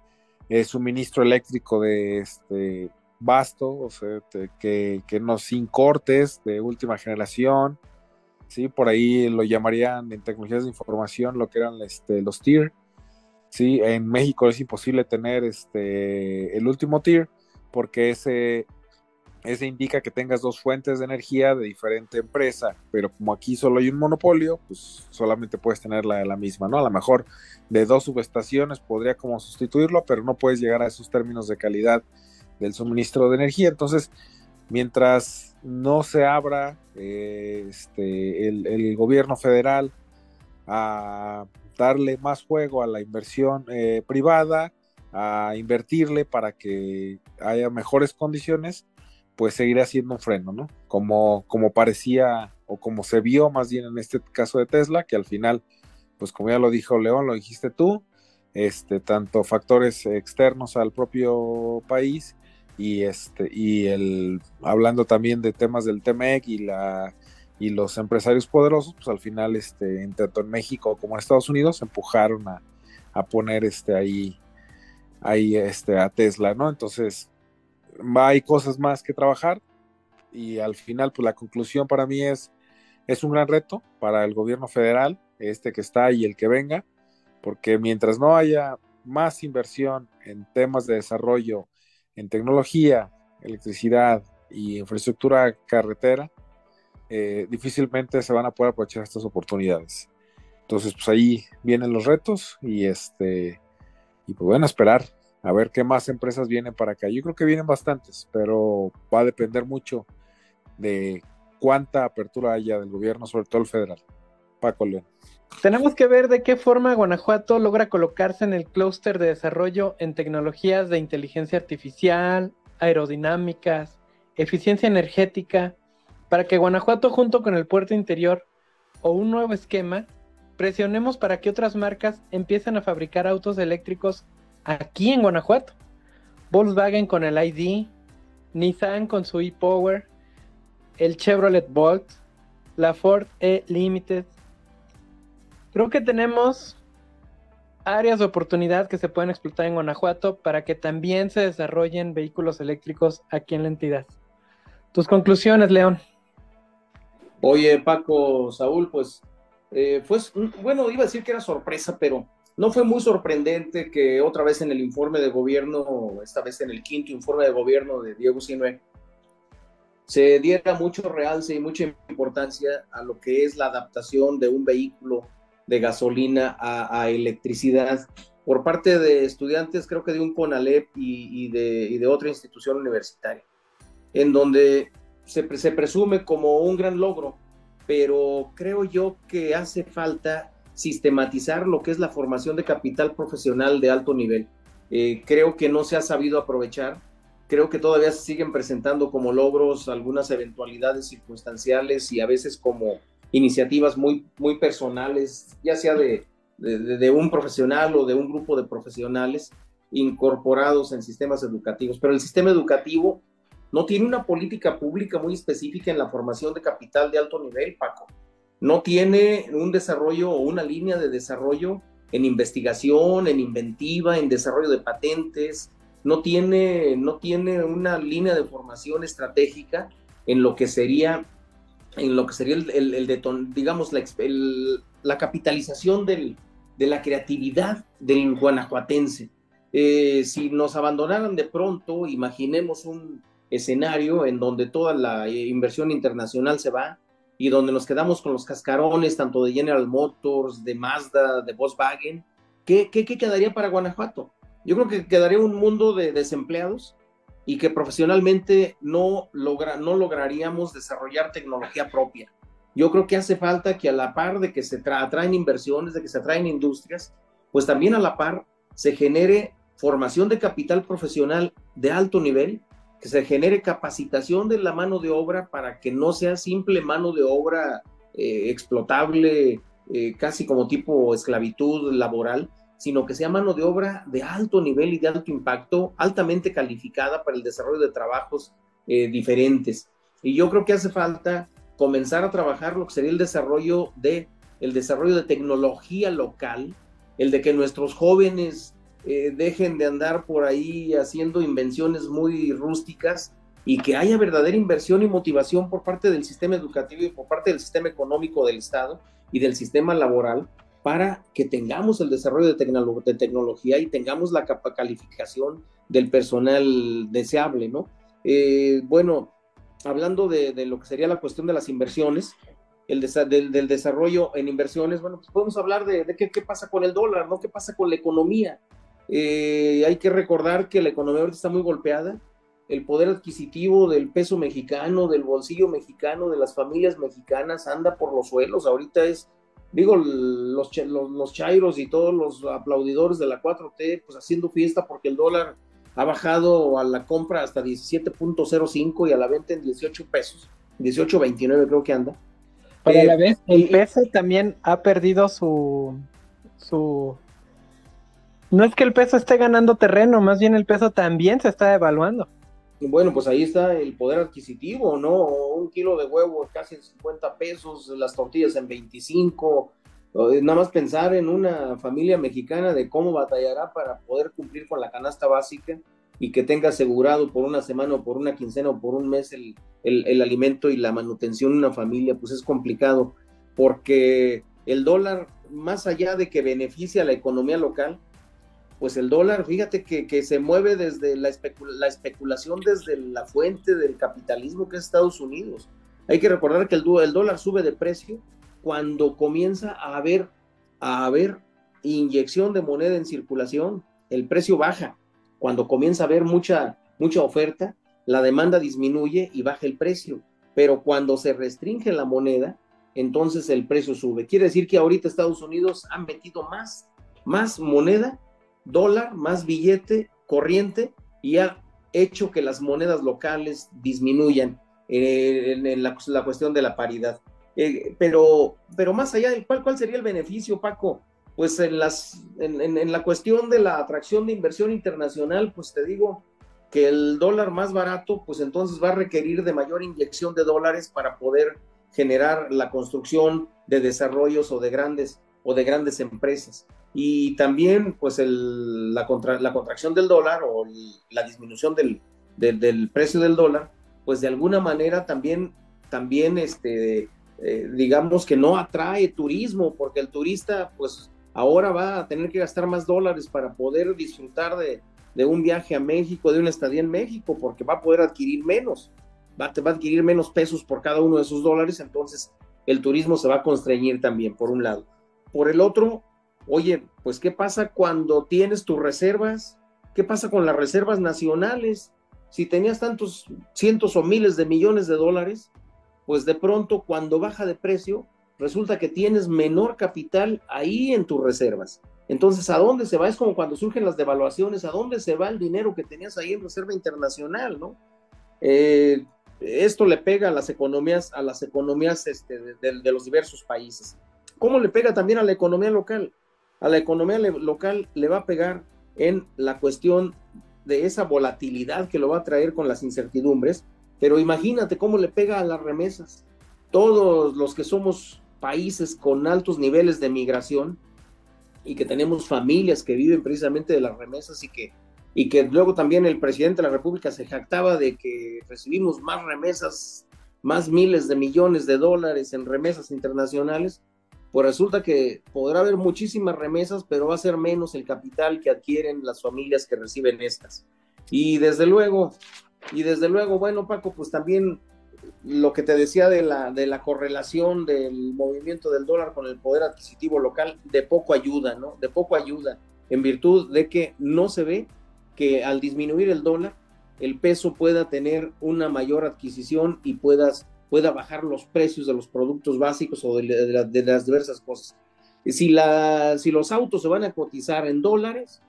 eh, suministro eléctrico de este vasto, o sea, que, que, no sin cortes de última generación, ¿sí? Por ahí lo llamarían en tecnologías de información lo que eran este, los tier, ¿sí? En México es imposible tener este, el último tier porque ese ese indica que tengas dos fuentes de energía de diferente empresa, pero como aquí solo hay un monopolio, pues solamente puedes tener la, la misma, ¿no? A lo mejor de dos subestaciones podría como sustituirlo, pero no puedes llegar a esos términos de calidad del suministro de energía. Entonces, mientras no se abra eh, este, el, gobierno federal a darle más juego a la inversión eh, privada, a invertirle para que haya mejores condiciones, pues seguirá siendo un freno, ¿no? Como, como parecía o como se vio más bien en este caso de Tesla, que al final, pues como ya lo dijo León, lo dijiste tú, este, tanto factores externos al propio país y este y el hablando también de temas del TMEC y y los empresarios poderosos pues al final este tanto en México como en Estados Unidos empujaron a, a poner este ahí ahí este a Tesla no entonces hay cosas más que trabajar y al final pues la conclusión para mí es es un gran reto para el gobierno federal este que está y el que venga porque mientras no haya más inversión en temas de desarrollo en tecnología, electricidad y infraestructura carretera, eh, difícilmente se van a poder aprovechar estas oportunidades. Entonces, pues ahí vienen los retos y este, y pues esperar a ver qué más empresas vienen para acá. Yo creo que vienen bastantes, pero va a depender mucho de cuánta apertura haya del gobierno, sobre todo el federal. Paco León.
Tenemos que ver de qué forma Guanajuato logra colocarse en el clúster de desarrollo en tecnologías de inteligencia artificial, aerodinámicas, eficiencia energética, para que Guanajuato junto con el puerto interior o un nuevo esquema, presionemos para que otras marcas empiecen a fabricar autos eléctricos aquí en Guanajuato. Volkswagen con el ID, Nissan con su e-Power, el Chevrolet Bolt, la Ford E Limited, Creo que tenemos áreas de oportunidad que se pueden explotar en Guanajuato para que también se desarrollen vehículos eléctricos aquí en la entidad. Tus conclusiones, León.
Oye, Paco, Saúl, pues eh, fue, bueno, iba a decir que era sorpresa, pero no fue muy sorprendente que otra vez en el informe de gobierno, esta vez en el quinto informe de gobierno de Diego Sinue, se diera mucho realce y mucha importancia a lo que es la adaptación de un vehículo de gasolina a, electricidad. Por parte de estudiantes, creo que de un CONALEP y, de, otra institución universitaria, en donde se, presume como un gran logro, pero creo yo que hace falta sistematizar lo que es la formación de capital profesional de alto nivel. Eh, creo que no se ha sabido aprovechar, creo que todavía se siguen presentando como logros algunas eventualidades circunstanciales y a veces como iniciativas muy, muy personales, ya sea de, de, un profesional o de un grupo de profesionales incorporados en sistemas educativos. Pero el sistema educativo no tiene una política pública muy específica en la formación de capital de alto nivel, Paco. No tiene un desarrollo o una línea de desarrollo en investigación, en inventiva, en desarrollo de patentes. No tiene, no tiene una línea de formación estratégica en lo que sería en lo que sería el, el, digamos, la, la capitalización del, de la creatividad del guanajuatense. Eh, si nos abandonaran de pronto, imaginemos un escenario en donde toda la eh, inversión internacional se va y donde nos quedamos con los cascarones tanto de General Motors, de Mazda, de Volkswagen, ¿qué, qué, qué quedaría para Guanajuato? Yo creo que quedaría un mundo de desempleados y que profesionalmente no, logra, no lograríamos desarrollar tecnología propia. Yo creo que hace falta que a la par de que se atraen inversiones, de que se atraen industrias, pues también a la par se genere formación de capital profesional de alto nivel, que se genere capacitación de la mano de obra para que no sea simple mano de obra eh, explotable, eh, casi como tipo esclavitud laboral, sino que sea mano de obra de alto nivel y de alto impacto, altamente calificada para el desarrollo de trabajos eh, diferentes. Y yo creo que hace falta comenzar a trabajar lo que sería el desarrollo de el desarrollo de tecnología local, el de que nuestros jóvenes eh, dejen de andar por ahí haciendo invenciones muy rústicas y que haya verdadera inversión y motivación por parte del sistema educativo y por parte del sistema económico del Estado y del sistema laboral para que tengamos el desarrollo de, tecnología y tengamos la calificación del personal deseable, ¿no? Eh, bueno, hablando de, lo que sería la cuestión de las inversiones, el del, desarrollo en inversiones, bueno, pues podemos hablar de, qué, pasa con el dólar, ¿no? ¿Qué pasa con la economía? Eh, hay que recordar que la economía ahorita está muy golpeada, el poder adquisitivo del peso mexicano, del bolsillo mexicano, de las familias mexicanas anda por los suelos, ahorita es digo, los, los, los chairos y todos los aplaudidores de la 4T, pues haciendo fiesta porque el dólar ha bajado a la compra hasta 17.05 y a la venta en 18 pesos, 18.29 creo que anda.
Pero a la eh, vez, el peso también ha perdido su, su... No es que el peso esté ganando terreno, más bien el peso también se está devaluando.
Bueno, pues ahí está el poder adquisitivo, ¿no? Un kilo de huevo casi en 50 pesos, las tortillas en 25. Nada más pensar en una familia mexicana de cómo batallará para poder cumplir con la canasta básica y que tenga asegurado por una semana o por una quincena o por un mes el, el alimento y la manutención de una familia, pues es complicado porque el dólar, más allá de que beneficia a la economía local, pues el dólar, fíjate que, se mueve desde la, la, especulación, desde la fuente del capitalismo que es Estados Unidos. Hay que recordar que el, el dólar sube de precio cuando comienza a haber, a haber inyección de moneda en circulación, el precio baja. Cuando comienza a haber mucha, mucha oferta, la demanda disminuye y baja el precio. Pero cuando se restringe la moneda, entonces el precio sube. Quiere decir que ahorita Estados Unidos ha metido más, más moneda dólar más billete corriente y ha hecho que las monedas locales disminuyan eh, en, la, cuestión de la paridad. Eh, pero, pero más allá del ¿cuál sería el beneficio, Paco? Pues en, las, en, la cuestión de la atracción de inversión internacional, pues te digo que el dólar más barato, pues entonces va a requerir de mayor inyección de dólares para poder generar la construcción de desarrollos o de grandes o de grandes empresas. Y también, pues, la, contracción del dólar o la disminución del, precio del dólar, pues de alguna manera también, también este, eh, digamos que no atrae turismo, porque el turista, pues, ahora va a tener que gastar más dólares para poder disfrutar de, de un viaje a México, de una estadía en México, porque va a poder adquirir menos, va, va a adquirir menos pesos por cada uno de esos dólares, entonces el turismo se va a constreñir también, por un lado. Por el otro, oye, pues ¿qué pasa cuando tienes tus reservas? ¿Qué pasa con las reservas nacionales? Si tenías tantos cientos o miles de millones de dólares, pues de pronto cuando baja de precio, resulta que tienes menor capital ahí en tus reservas. Entonces, ¿a dónde se va? Es como cuando surgen las devaluaciones, ¿a dónde se va el dinero que tenías ahí en reserva internacional, no? Eh, esto le pega a las economías, a las economías este, de, los diversos países. ¿Cómo le pega también a la economía local? A la economía local le va a pegar en la cuestión de esa volatilidad que lo va a traer con las incertidumbres, pero imagínate cómo le pega a las remesas. Todos los que somos países con altos niveles de migración y que tenemos familias que viven precisamente de las remesas y que, y que luego también el presidente de la República se jactaba de que recibimos más remesas, más miles de millones de dólares en remesas internacionales, pues resulta que podrá haber muchísimas remesas, pero va a ser menos el capital que adquieren las familias que reciben estas. Y desde luego, y desde luego, bueno, Paco, pues también lo que te decía de la, de la correlación del movimiento del dólar con el poder adquisitivo local, de poco ayuda, ¿no? De poco ayuda, en virtud de que no se ve que al disminuir el dólar, el peso pueda tener una mayor adquisición y puedas pueda bajar los precios de los productos básicos o de, las diversas cosas. Si, la, si los autos se van a cotizar en dólares,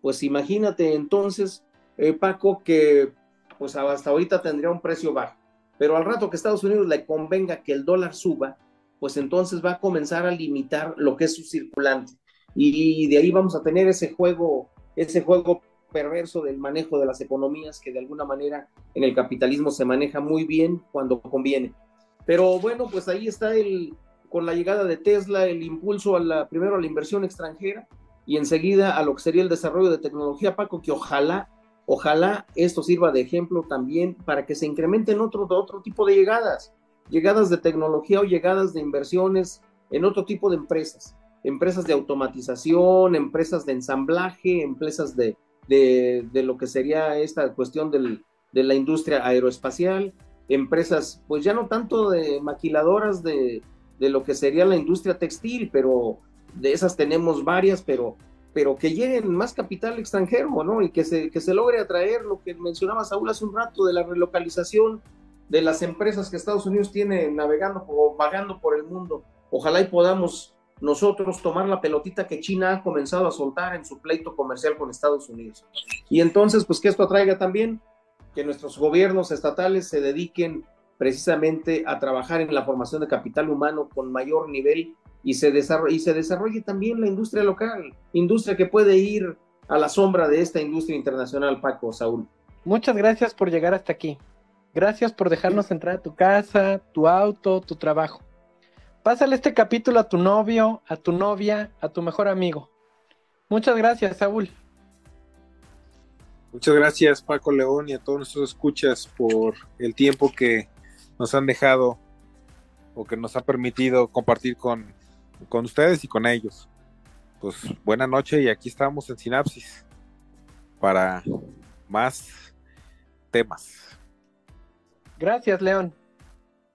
pues imagínate entonces, eh, Paco, que pues hasta ahorita tendría un precio bajo, pero al rato que Estados Unidos le convenga que el dólar suba, pues entonces va a comenzar a limitar lo que es su circulante. Y de ahí vamos a tener ese juego, ese juego perverso del manejo de las economías que de alguna manera en el capitalismo se maneja muy bien cuando conviene. Pero bueno, pues ahí está el, con la llegada de Tesla, el impulso a la, primero a la inversión extranjera y enseguida a lo que sería el desarrollo de tecnología, Paco, que ojalá, ojalá esto sirva de ejemplo también para que se incrementen otro, otro tipo de llegadas, llegadas de tecnología o llegadas de inversiones en otro tipo de empresas, empresas de automatización, empresas de ensamblaje, empresas de, de, lo que sería esta cuestión de la industria aeroespacial, empresas, pues ya no tanto de maquiladoras de, lo que sería la industria textil, pero de esas tenemos varias, pero, pero que lleguen más capital extranjero, ¿no? Y que se, que se logre atraer lo que mencionaba Saúl hace un rato de la relocalización de las empresas que Estados Unidos tiene navegando o vagando por el mundo. Ojalá y podamos nosotros tomar la pelotita que China ha comenzado a soltar en su pleito comercial con Estados Unidos. Y entonces, pues que esto atraiga también que nuestros gobiernos estatales se dediquen precisamente a trabajar en la formación de capital humano con mayor nivel y se, y se desarrolle también la industria local, industria que puede ir a la sombra de esta industria internacional, Paco, Saúl.
Muchas gracias por llegar hasta aquí. Gracias por dejarnos entrar a tu casa, tu auto, tu trabajo. Pásale este capítulo a tu novio, a tu novia, a tu mejor amigo. Muchas gracias, Saúl.
Muchas gracias, Paco León, y a todos nuestros escuchas por el tiempo que nos han dejado o que nos ha permitido compartir con, con ustedes y con ellos. Pues buena noche y aquí estamos en Sinapsis para más temas.
Gracias, León.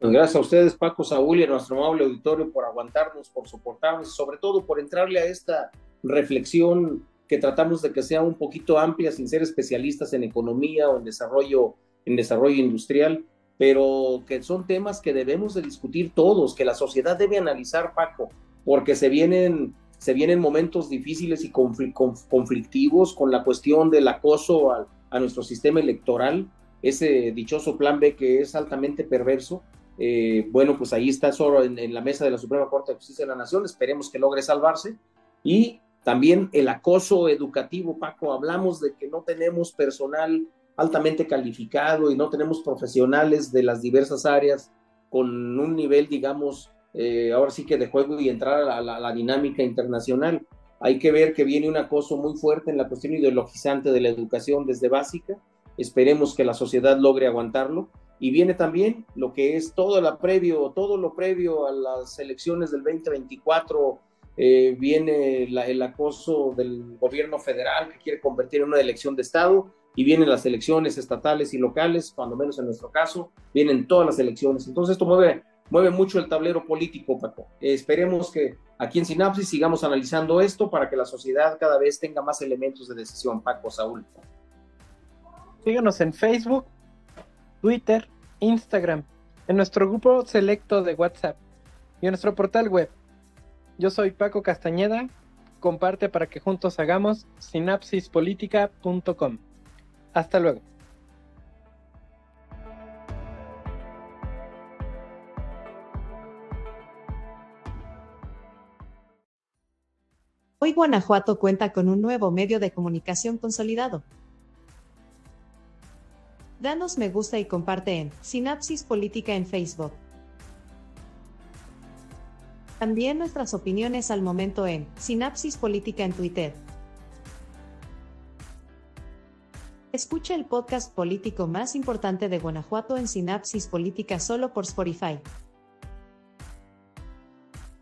Pues gracias a ustedes, Paco, Saúl y a nuestro amable auditorio por aguantarnos, por soportarnos sobre todo por entrarle a esta reflexión que tratamos de que sea un poquito amplia sin ser especialistas en economía o en desarrollo, en desarrollo industrial, pero que son temas que debemos de discutir todos, que la sociedad debe analizar, Paco, porque se vienen, se vienen momentos difíciles y conflictivos con la cuestión del acoso a, a nuestro sistema electoral, ese dichoso plan B que es altamente perverso, eh, bueno, pues ahí está solo en, la mesa de la Suprema Corte de Justicia de la Nación, esperemos que logre salvarse. Y también el acoso educativo, Paco, hablamos de que no tenemos personal altamente calificado y no tenemos profesionales de las diversas áreas con un nivel, digamos, eh, ahora sí que de juego y entrar a la, dinámica internacional. Hay que ver que viene un acoso muy fuerte en la cuestión ideologizante de la educación desde básica. Esperemos que la sociedad logre aguantarlo y viene también lo que es todo lo previo, todo lo previo a las elecciones del 2024, eh, viene el acoso del gobierno federal que quiere convertir en una elección de Estado, y vienen las elecciones estatales y locales, cuando menos en nuestro caso, vienen todas las elecciones. Entonces esto mueve, mueve mucho el tablero político, Paco. esperemos que aquí en Sinapsis sigamos analizando esto para que la sociedad cada vez tenga más elementos de decisión, Paco, Saúl.
Síganos en Facebook, Twitter, Instagram, en nuestro grupo selecto de WhatsApp y en nuestro portal web. Yo soy Paco Castañeda, comparte para que juntos hagamos sinapsispolitica.com. Hasta luego.
Hoy Guanajuato cuenta con un nuevo medio de comunicación consolidado. Danos me gusta y comparte en Sinapsis Política en Facebook. También nuestras opiniones al momento en Sinapsis Política en Twitter. Escucha el podcast político más importante de Guanajuato en Sinapsis Política solo por Spotify.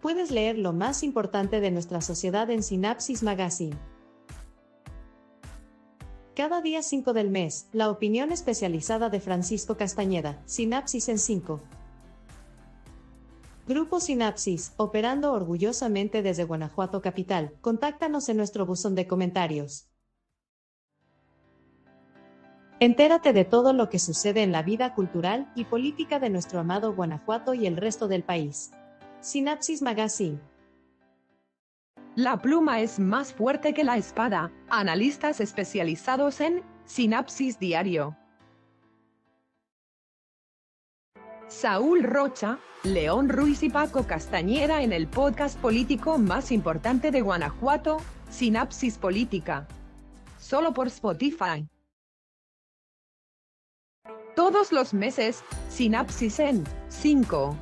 Puedes leer lo más importante de nuestra sociedad en Sinapsis Magazine. Cada día 5 del mes, la opinión especializada de Francisco Castañeda, Sinapsis en 5. Grupo Sinapsis, operando orgullosamente desde Guanajuato Capital. Contáctanos en nuestro buzón de comentarios. Entérate de todo lo que sucede en la vida cultural y política de nuestro amado Guanajuato y el resto del país. Sinapsis Magazine.
La pluma es más fuerte que la espada. Analistas especializados en Sinapsis Diario. Saúl Rocha, León Ruiz y Paco Castañera en el podcast político más importante de Guanajuato, Sinapsis Política. Solo por Spotify. Todos los meses, Sinapsis en 5.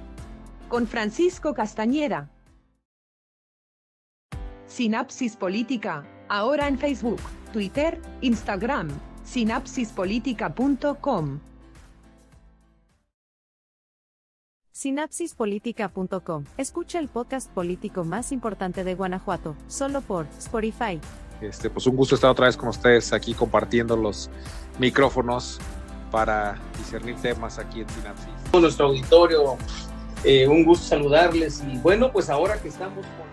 Con Francisco Castañera. Sinapsis Política, ahora en Facebook, Twitter, Instagram, sinapsispolitica.com.
Sinapsispolitica.com. Escucha el podcast político más importante de Guanajuato, solo por Spotify.
Este, pues un gusto estar otra vez con ustedes aquí compartiendo los micrófonos para discernir temas aquí en Sinapsis.
Nuestro auditorio, eh, un gusto saludarles y bueno, pues ahora que estamos con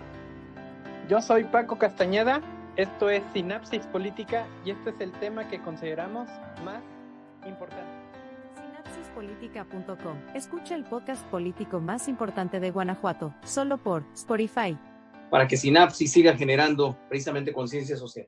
yo soy Paco Castañeda, esto es Sinapsis Política y este es el tema que consideramos más importante.
Sinapsispolitica.com. Escucha el podcast político más importante de Guanajuato, solo por Spotify.
para que Sinapsis siga generando precisamente conciencia social.